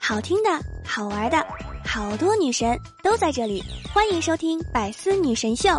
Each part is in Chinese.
好听的，好玩的，好多女神都在这里，欢迎收听《百思女神秀》。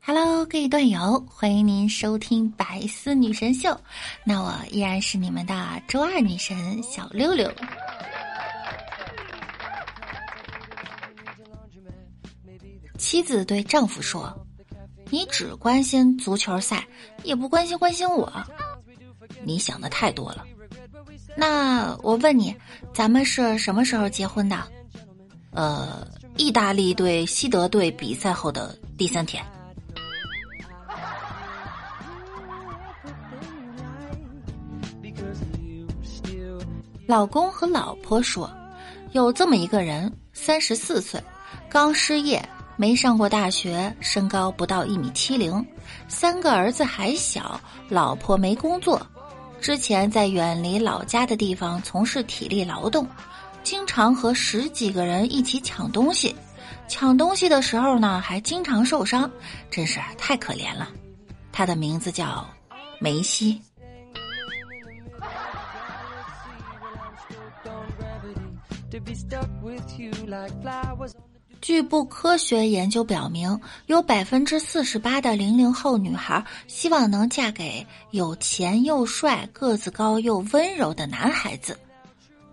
Hello，各位段友，欢迎您收听《百思女神秀》。那我依然是你们的周二女神小六六。妻子对丈夫说：“你只关心足球赛，也不关心关心我。你想的太多了。那我问你，咱们是什么时候结婚的？呃，意大利对西德队比赛后的第三天。”老公和老婆说：“有这么一个人，三十四岁，刚失业，没上过大学，身高不到一米七零，三个儿子还小，老婆没工作，之前在远离老家的地方从事体力劳动，经常和十几个人一起抢东西，抢东西的时候呢，还经常受伤，真是太可怜了。他的名字叫梅西。”据不科学研究表明，有百分之四十八的零零后女孩希望能嫁给有钱又帅、个子高又温柔的男孩子，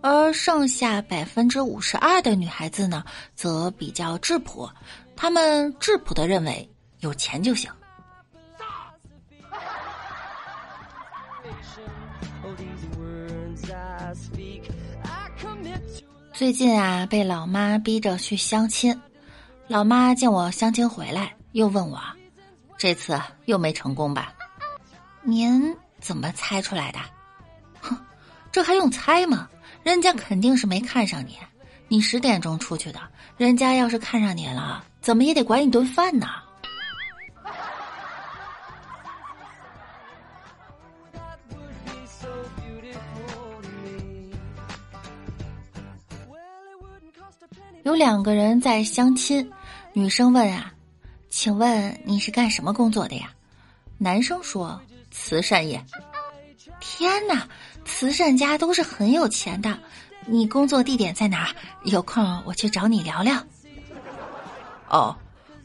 而剩下百分之五十二的女孩子呢，则比较质朴，她们质朴的认为有钱就行。最近啊，被老妈逼着去相亲。老妈见我相亲回来，又问我：“这次又没成功吧？”您怎么猜出来的？哼，这还用猜吗？人家肯定是没看上你。你十点钟出去的，人家要是看上你了，怎么也得管你顿饭呢。有两个人在相亲，女生问啊：“请问你是干什么工作的呀？”男生说：“慈善业。”天哪，慈善家都是很有钱的。你工作地点在哪？有空我去找你聊聊。哦，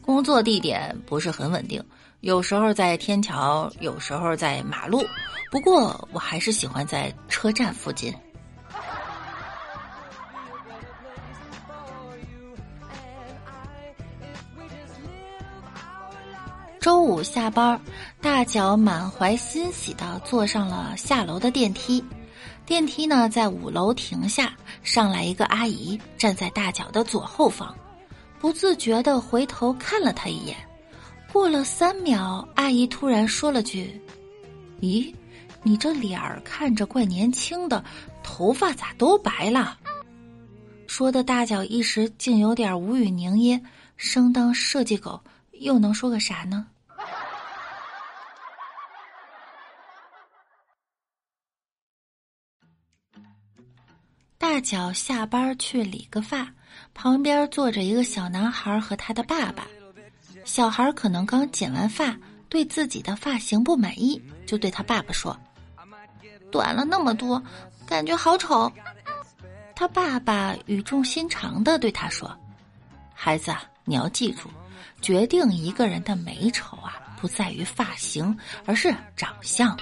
工作地点不是很稳定，有时候在天桥，有时候在马路。不过我还是喜欢在车站附近。周五下班，大脚满怀欣喜地坐上了下楼的电梯。电梯呢在五楼停下，上来一个阿姨站在大脚的左后方，不自觉地回头看了他一眼。过了三秒，阿姨突然说了句：“咦，你这脸儿看着怪年轻的，头发咋都白了？”说的大脚一时竟有点无语凝噎，生当设计狗。又能说个啥呢？大脚下班去理个发，旁边坐着一个小男孩和他的爸爸。小孩可能刚剪完发，对自己的发型不满意，就对他爸爸说：“短了那么多，感觉好丑。”他爸爸语重心长的对他说：“孩子，你要记住。”决定一个人的美丑啊，不在于发型，而是长相。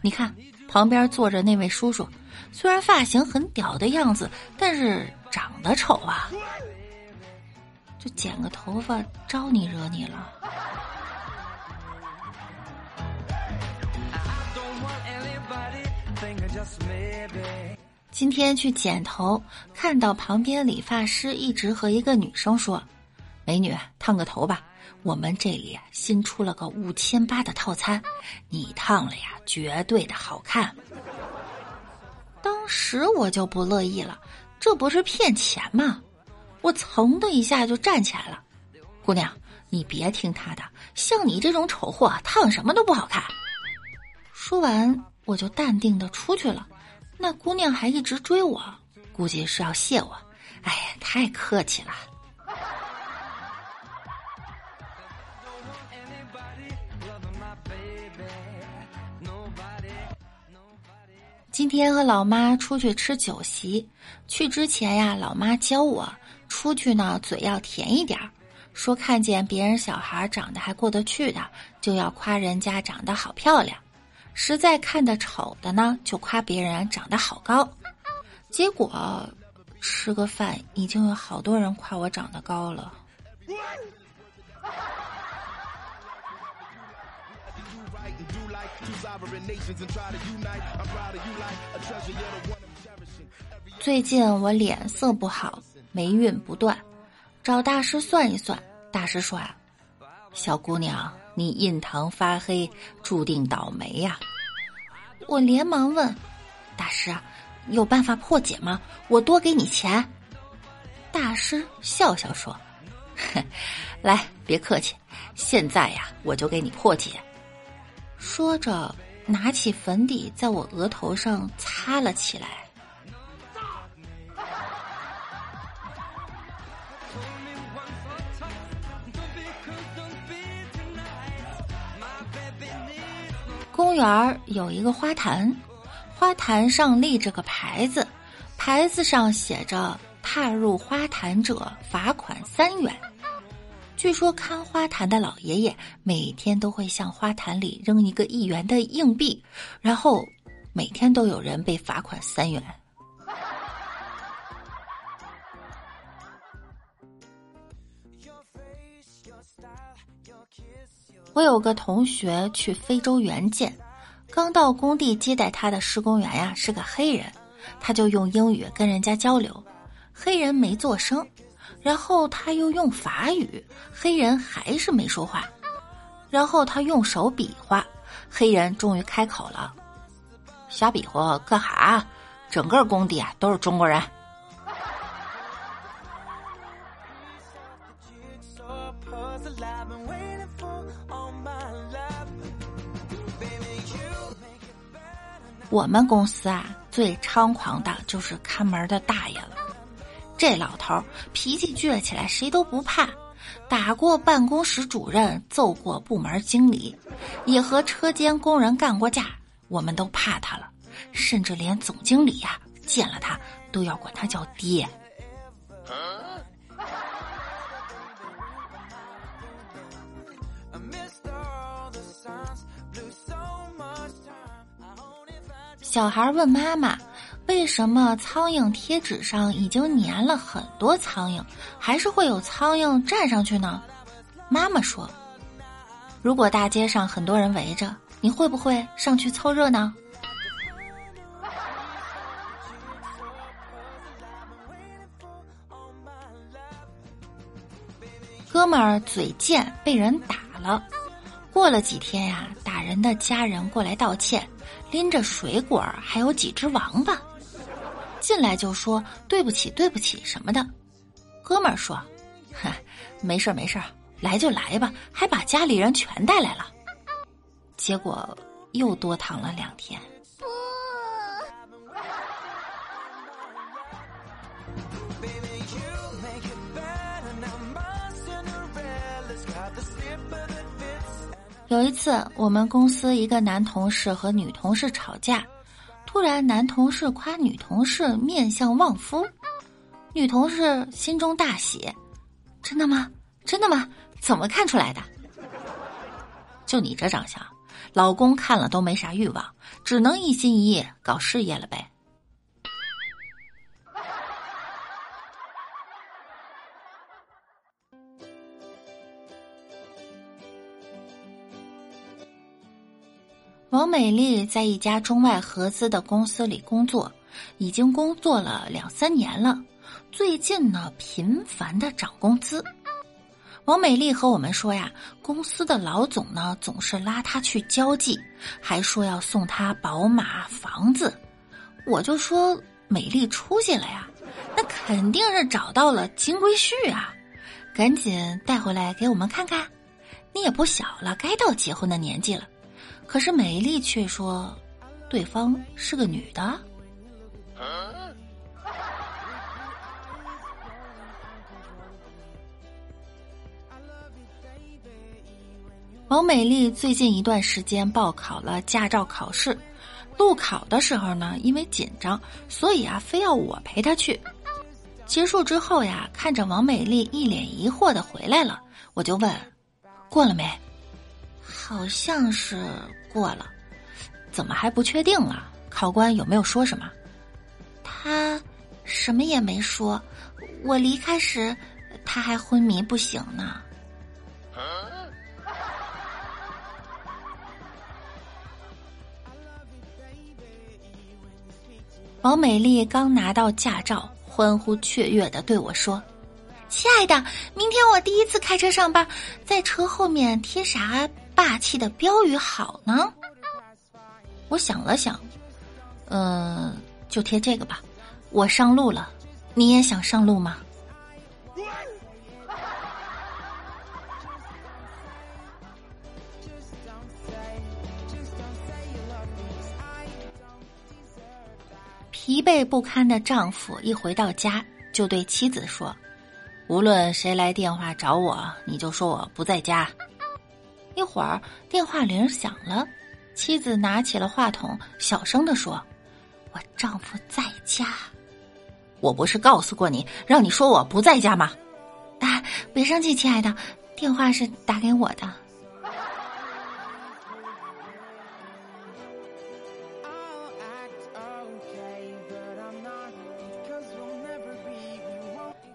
你看旁边坐着那位叔叔，虽然发型很屌的样子，但是长得丑啊。就剪个头发招你惹你了？今天去剪头，看到旁边理发师一直和一个女生说。美女，烫个头吧！我们这里新出了个五千八的套餐，你烫了呀，绝对的好看。当时我就不乐意了，这不是骗钱吗？我噌的一下就站起来了。姑娘，你别听他的，像你这种丑货，烫什么都不好看。说完，我就淡定的出去了。那姑娘还一直追我，估计是要谢我。哎呀，太客气了。今天和老妈出去吃酒席，去之前呀，老妈教我出去呢，嘴要甜一点儿，说看见别人小孩长得还过得去的，就要夸人家长得好漂亮；实在看得丑的呢，就夸别人长得好高。结果吃个饭，已经有好多人夸我长得高了。最近我脸色不好，霉运不断，找大师算一算。大师说啊，小姑娘，你印堂发黑，注定倒霉呀。我连忙问大师，有办法破解吗？我多给你钱。大师笑笑说：“ 来，别客气，现在呀，我就给你破解。”说着，拿起粉底在我额头上擦了起来。公园有一个花坛，花坛上立着个牌子，牌子上写着“踏入花坛者罚款三元”。据说看花坛的老爷爷每天都会向花坛里扔一个一元的硬币，然后每天都有人被罚款三元。我有个同学去非洲援建，刚到工地接待他的施工员呀是个黑人，他就用英语跟人家交流，黑人没做声。然后他又用法语，黑人还是没说话。然后他用手比划，黑人终于开口了：“瞎比划干哈？整个工地啊都是中国人。”我们公司啊最猖狂的就是看门的大爷了。这老头脾气倔起来，谁都不怕。打过办公室主任，揍过部门经理，也和车间工人干过架。我们都怕他了，甚至连总经理呀，见了他都要管他叫爹。小孩问妈妈。为什么苍蝇贴纸上已经粘了很多苍蝇，还是会有苍蝇站上去呢？妈妈说：“如果大街上很多人围着，你会不会上去凑热闹？”哥们儿嘴贱被人打了，过了几天呀，打人的家人过来道歉，拎着水果还有几只王八。进来就说对不起，对不起什么的，哥们儿说：“嗨，没事儿没事儿，来就来吧，还把家里人全带来了。”结果又多躺了两天。有一次，我们公司一个男同事和女同事吵架。突然，男同事夸女同事面相旺夫，女同事心中大喜：“真的吗？真的吗？怎么看出来的？就你这长相，老公看了都没啥欲望，只能一心一意搞事业了呗。”美丽在一家中外合资的公司里工作，已经工作了两三年了。最近呢，频繁的涨工资。王美丽和我们说呀，公司的老总呢总是拉她去交际，还说要送她宝马、房子。我就说美丽出息了呀，那肯定是找到了金龟婿啊，赶紧带回来给我们看看。你也不小了，该到结婚的年纪了。可是美丽却说，对方是个女的。王美丽最近一段时间报考了驾照考试，路考的时候呢，因为紧张，所以啊，非要我陪她去。结束之后呀，看着王美丽一脸疑惑的回来了，我就问：“过了没？”“好像是过了。”“怎么还不确定啊？考官有没有说什么？”“他什么也没说。我离开时，他还昏迷不醒呢。”王美丽刚拿到驾照，欢呼雀跃的对我说：“亲爱的，明天我第一次开车上班，在车后面贴啥霸气的标语好呢？”我想了想，嗯，就贴这个吧。我上路了，你也想上路吗？疲惫不堪的丈夫一回到家，就对妻子说：“无论谁来电话找我，你就说我不在家。”一会儿电话铃响了，妻子拿起了话筒，小声的说：“我丈夫在家。”我不是告诉过你，让你说我不在家吗？啊，别生气，亲爱的，电话是打给我的。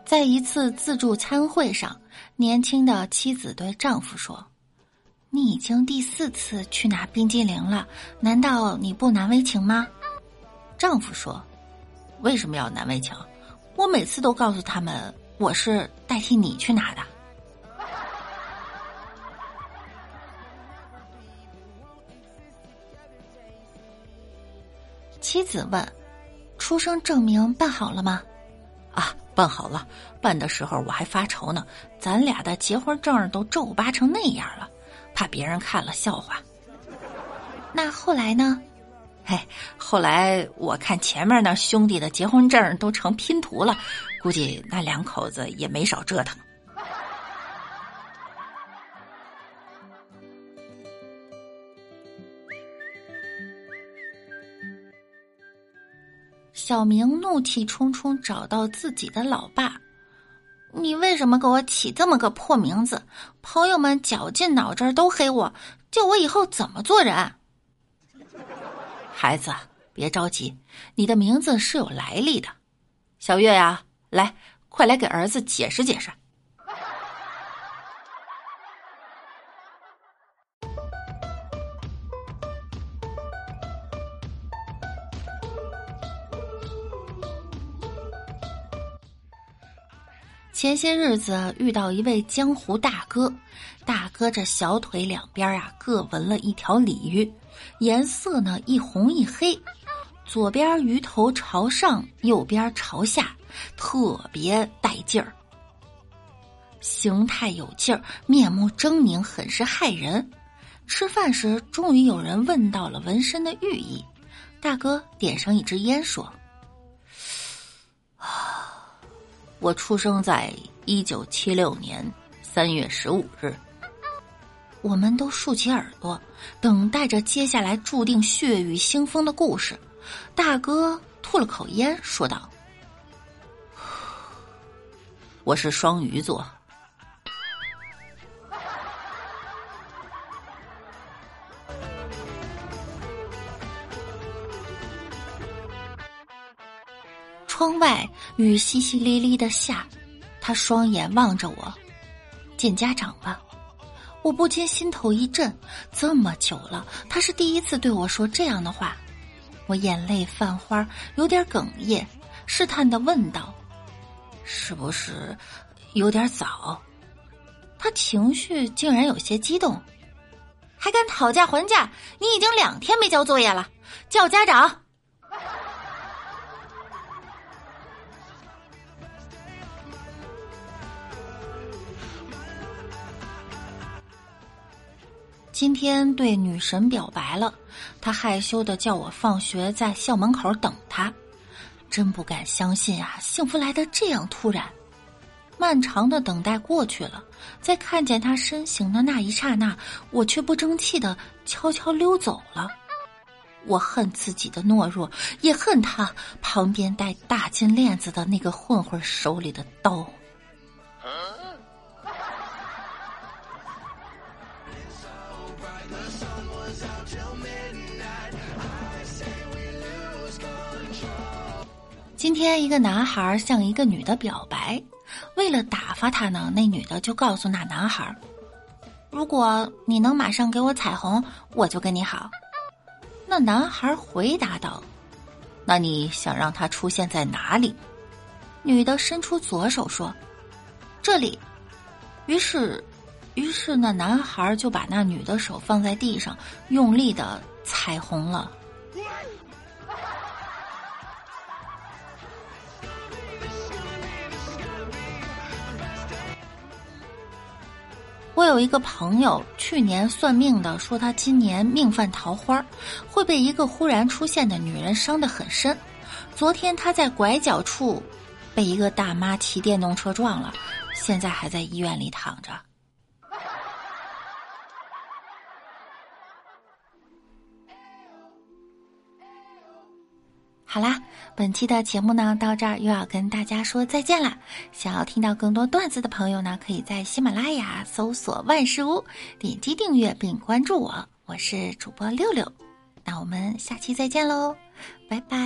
在一次自助餐会上，年轻的妻子对丈夫说：“你已经第四次去拿冰激凌了，难道你不难为情吗？”丈夫说：“为什么要难为情？我每次都告诉他们我是代替你去拿的。”妻子问：“出生证明办好了吗？”啊。办好了，办的时候我还发愁呢，咱俩的结婚证都皱巴成那样了，怕别人看了笑话。那后来呢？嘿，后来我看前面那兄弟的结婚证都成拼图了，估计那两口子也没少折腾。小明怒气冲冲找到自己的老爸：“你为什么给我起这么个破名字？朋友们绞尽脑汁都黑我，叫我以后怎么做人？”孩子，别着急，你的名字是有来历的。小月呀，来，快来给儿子解释解释。前些日子遇到一位江湖大哥，大哥这小腿两边啊各纹了一条鲤鱼，颜色呢一红一黑，左边鱼头朝上，右边朝下，特别带劲儿，形态有劲儿，面目狰狞，很是骇人。吃饭时，终于有人问到了纹身的寓意，大哥点上一支烟说。啊我出生在一九七六年三月十五日。我们都竖起耳朵，等待着接下来注定血雨腥风的故事。大哥吐了口烟，说道：“ 我是双鱼座。”雨淅淅沥沥的下，他双眼望着我，见家长了。我不禁心头一震，这么久了，他是第一次对我说这样的话。我眼泪泛花，有点哽咽，试探的问道：“是不是有点早？”他情绪竟然有些激动，还敢讨价还价？你已经两天没交作业了，叫家长。今天对女神表白了，她害羞的叫我放学在校门口等她，真不敢相信啊！幸福来的这样突然。漫长的等待过去了，在看见他身形的那一刹那，我却不争气的悄悄溜走了。我恨自己的懦弱，也恨他旁边戴大金链子的那个混混手里的刀。今天，一个男孩向一个女的表白，为了打发他呢，那女的就告诉那男孩：“如果你能马上给我彩虹，我就跟你好。”那男孩回答道：“那你想让他出现在哪里？”女的伸出左手说：“这里。”于是，于是那男孩就把那女的手放在地上，用力的彩虹了。我有一个朋友，去年算命的说他今年命犯桃花，会被一个忽然出现的女人伤得很深。昨天他在拐角处被一个大妈骑电动车撞了，现在还在医院里躺着。好啦，本期的节目呢，到这儿又要跟大家说再见啦。想要听到更多段子的朋友呢，可以在喜马拉雅搜索万事屋，点击订阅并关注我。我是主播六六，那我们下期再见喽，拜拜。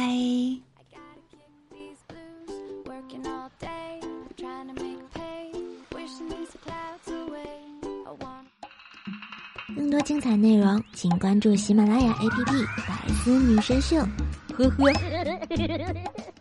更多精彩内容，请关注喜马拉雅 APP《百思女神秀》。呵呵。